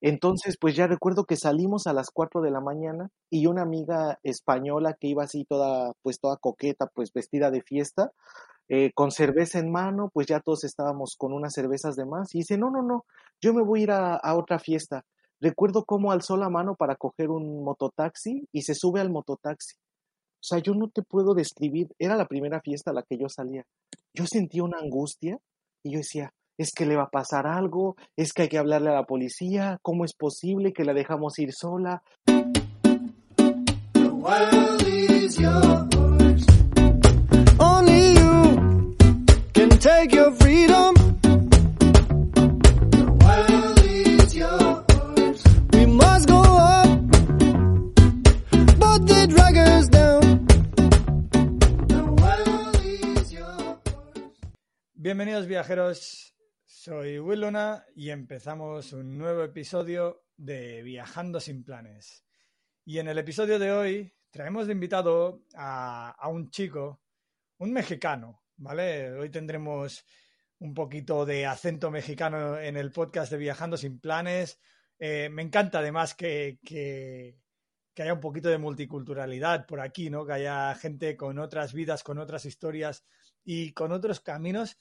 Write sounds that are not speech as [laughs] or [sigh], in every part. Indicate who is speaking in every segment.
Speaker 1: Entonces, pues ya recuerdo que salimos a las 4 de la mañana y una amiga española que iba así toda, pues toda coqueta, pues vestida de fiesta, eh, con cerveza en mano, pues ya todos estábamos con unas cervezas de más y dice, no, no, no, yo me voy a ir a, a otra fiesta. Recuerdo cómo alzó la mano para coger un mototaxi y se sube al mototaxi. O sea, yo no te puedo describir, era la primera fiesta a la que yo salía. Yo sentía una angustia y yo decía, es que le va a pasar algo, es que hay que hablarle a la policía, ¿cómo es posible que la dejamos ir sola?
Speaker 2: Only you can take your freedom. We must go up, but they drag us down.
Speaker 3: Bienvenidos viajeros, soy Will Luna y empezamos un nuevo episodio de Viajando sin planes. Y en el episodio de hoy traemos de invitado a, a un chico, un mexicano, ¿vale? Hoy tendremos un poquito de acento mexicano en el podcast de Viajando sin planes. Eh, me encanta además que, que, que haya un poquito de multiculturalidad por aquí, ¿no? Que haya gente con otras vidas, con otras historias y con otros caminos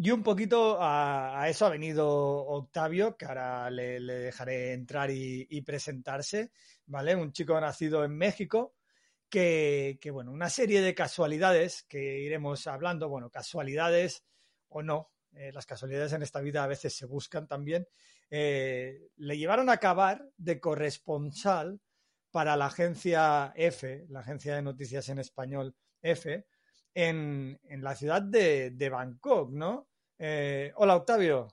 Speaker 3: y un poquito a, eso ha venido Octavio, que ahora le, dejaré entrar y, y, presentarse, ¿vale? Un chico nacido en México, que, que, bueno, una serie de casualidades que iremos hablando, bueno, casualidades o no, eh, las casualidades en esta vida a veces se buscan también, eh, le llevaron a acabar de corresponsal para la agencia F, la agencia de noticias en español F, en, en la ciudad de, de Bangkok, ¿no? Eh, hola, Octavio.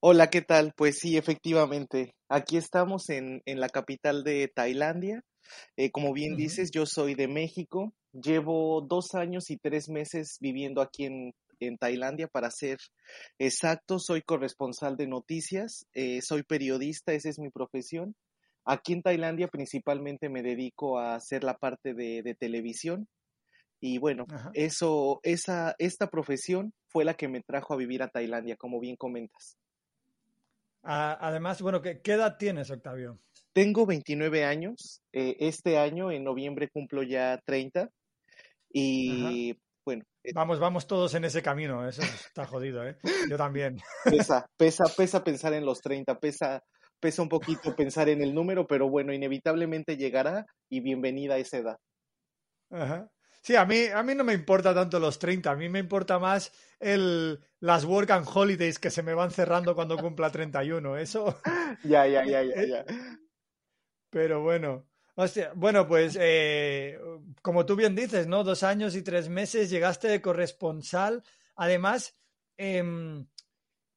Speaker 1: Hola, ¿qué tal? Pues sí, efectivamente. Aquí estamos en, en la capital de Tailandia. Eh, como bien uh -huh. dices, yo soy de México. Llevo dos años y tres meses viviendo aquí en, en Tailandia, para ser exacto. Soy corresponsal de noticias, eh, soy periodista, esa es mi profesión. Aquí en Tailandia principalmente me dedico a hacer la parte de, de televisión. Y bueno, Ajá. eso, esa, esta profesión fue la que me trajo a vivir a Tailandia, como bien comentas.
Speaker 3: Además, bueno, ¿qué, qué edad tienes, Octavio?
Speaker 1: Tengo 29 años. Eh, este año, en noviembre, cumplo ya 30. Y Ajá. bueno.
Speaker 3: Vamos, vamos todos en ese camino. Eso está jodido, ¿eh? Yo también.
Speaker 1: Pesa, pesa, pesa pensar en los 30, pesa, pesa un poquito pensar en el número, pero bueno, inevitablemente llegará y bienvenida a esa edad.
Speaker 3: Ajá. Sí, a mí, a mí no me importa tanto los 30, a mí me importa más el, las work and holidays que se me van cerrando cuando cumpla 31, eso. [laughs]
Speaker 1: ya, ya, ya, ya, ya.
Speaker 3: Pero bueno, hostia, bueno, pues eh, como tú bien dices, ¿no? Dos años y tres meses, llegaste de corresponsal. Además, eh,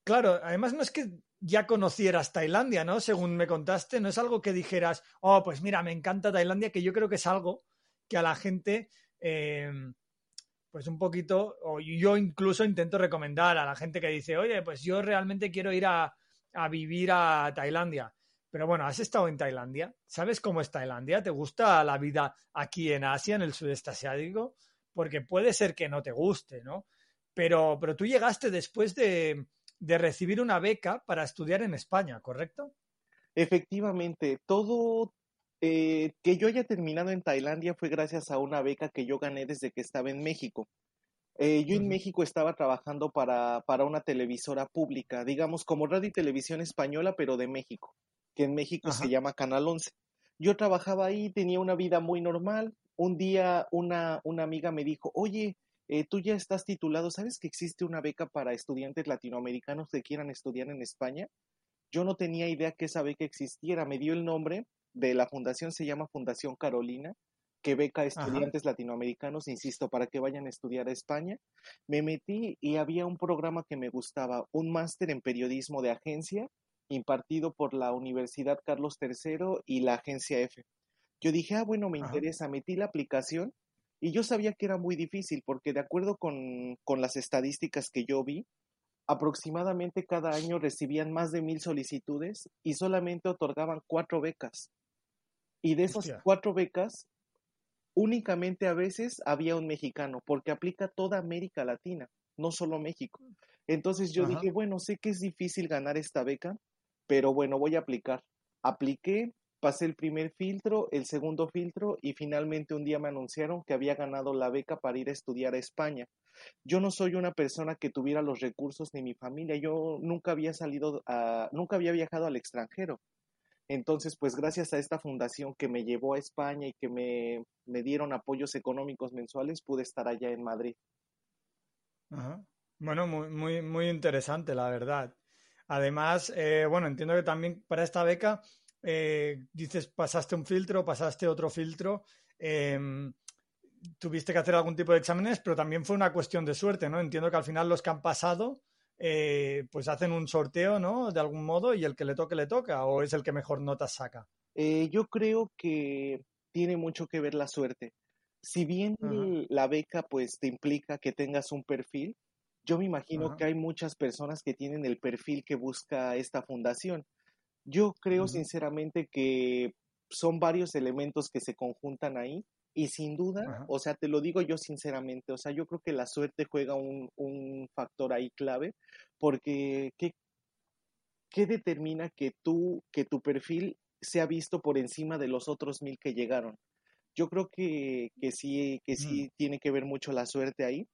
Speaker 3: claro, además no es que ya conocieras Tailandia, ¿no? Según me contaste, no es algo que dijeras, oh, pues mira, me encanta Tailandia, que yo creo que es algo que a la gente eh, pues un poquito, o yo incluso intento recomendar a la gente que dice, oye, pues yo realmente quiero ir a, a, vivir a Tailandia. Pero bueno, ¿has estado en Tailandia? ¿Sabes cómo es Tailandia? ¿Te gusta la vida aquí en Asia, en el sudeste asiático? Porque puede ser que no te guste, ¿no? Pero, pero tú llegaste después de, de recibir una beca para estudiar en España, ¿correcto?
Speaker 1: Efectivamente, todo, eh, que yo haya terminado en Tailandia fue gracias a una beca que yo gané desde que estaba en México. Eh, yo en México estaba trabajando para, para, una televisora pública, digamos como radio y televisión española, pero de México, que en México Ajá. se llama Canal 11. Yo trabajaba ahí, tenía una vida muy normal. Un día una, una amiga me dijo, oye, eh, tú ya estás titulado, ¿sabes que existe una beca para estudiantes latinoamericanos que quieran estudiar en España? Yo no tenía idea que esa beca existiera, me dio el nombre de la fundación se llama Fundación Carolina, que beca a estudiantes Ajá. latinoamericanos, insisto, para que vayan a estudiar a España. Me metí y había un programa que me gustaba, un máster en periodismo de agencia, impartido por la Universidad Carlos III y la Agencia F. Yo dije, ah, bueno, me
Speaker 3: Ajá.
Speaker 1: interesa, metí la aplicación y yo sabía que era muy difícil porque de acuerdo con, con las estadísticas que yo vi, aproximadamente cada año recibían más de mil solicitudes y solamente otorgaban cuatro becas. Y de esas
Speaker 3: Hostia.
Speaker 1: cuatro becas, únicamente a veces había un mexicano, porque aplica toda América Latina, no solo México. Entonces yo
Speaker 3: Ajá.
Speaker 1: dije, bueno, sé que es difícil ganar esta beca, pero bueno, voy a aplicar. Apliqué, pasé el primer filtro, el segundo filtro y finalmente un día me anunciaron que había ganado la beca para ir a estudiar a España. Yo no soy una persona que tuviera los recursos ni mi familia, yo nunca había salido a, nunca había viajado al extranjero. Entonces, pues gracias a esta fundación que me llevó a España y que me, me dieron apoyos económicos mensuales, pude estar allá en Madrid.
Speaker 3: Ajá. Bueno, muy, muy, muy interesante, la verdad. Además, eh, bueno, entiendo que también para esta beca, eh, dices, pasaste un filtro, pasaste otro filtro, em, tuviste que hacer algún tipo de exámenes, pero también fue una cuestión de suerte, ¿no? Entiendo que al final los que han pasado, eh, pues hacen un sorteo, ¿no? De algún modo, y el que le toque, le toca, o es el que mejor notas saca.
Speaker 1: Eh, yo creo que tiene mucho que ver la suerte. Si bien la beca pues te implica que tengas un perfil, yo me imagino que hay muchas personas que tienen el perfil que busca esta fundación. Yo creo sinceramente que son varios elementos que se conjuntan ahí y sin duda,
Speaker 3: Ajá.
Speaker 1: o sea, te lo digo yo sinceramente, o sea, yo creo que la suerte juega un, un factor ahí clave porque ¿qué, qué determina que tú, que tu perfil sea visto por encima de los otros mil que llegaron? Yo creo que, que sí, que sí tiene que ver mucho la suerte ahí.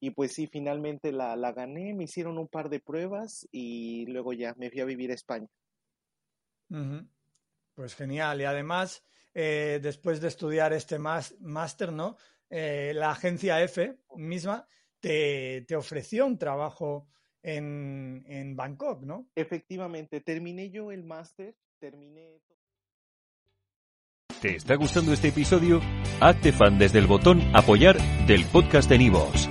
Speaker 1: Y pues sí, finalmente la, la gané, me hicieron un par de pruebas y luego ya me fui a vivir a España.
Speaker 3: Pues genial. Y además, eh, después de estudiar este más- máster, ¿no? Eh, la agencia F misma te, te ofreció un trabajo en, en Bangkok, ¿no?
Speaker 1: Efectivamente, terminé yo el máster, terminé...
Speaker 4: ¿Te está gustando este episodio? Hazte fan desde el botón Apoyar del podcast de Nivos.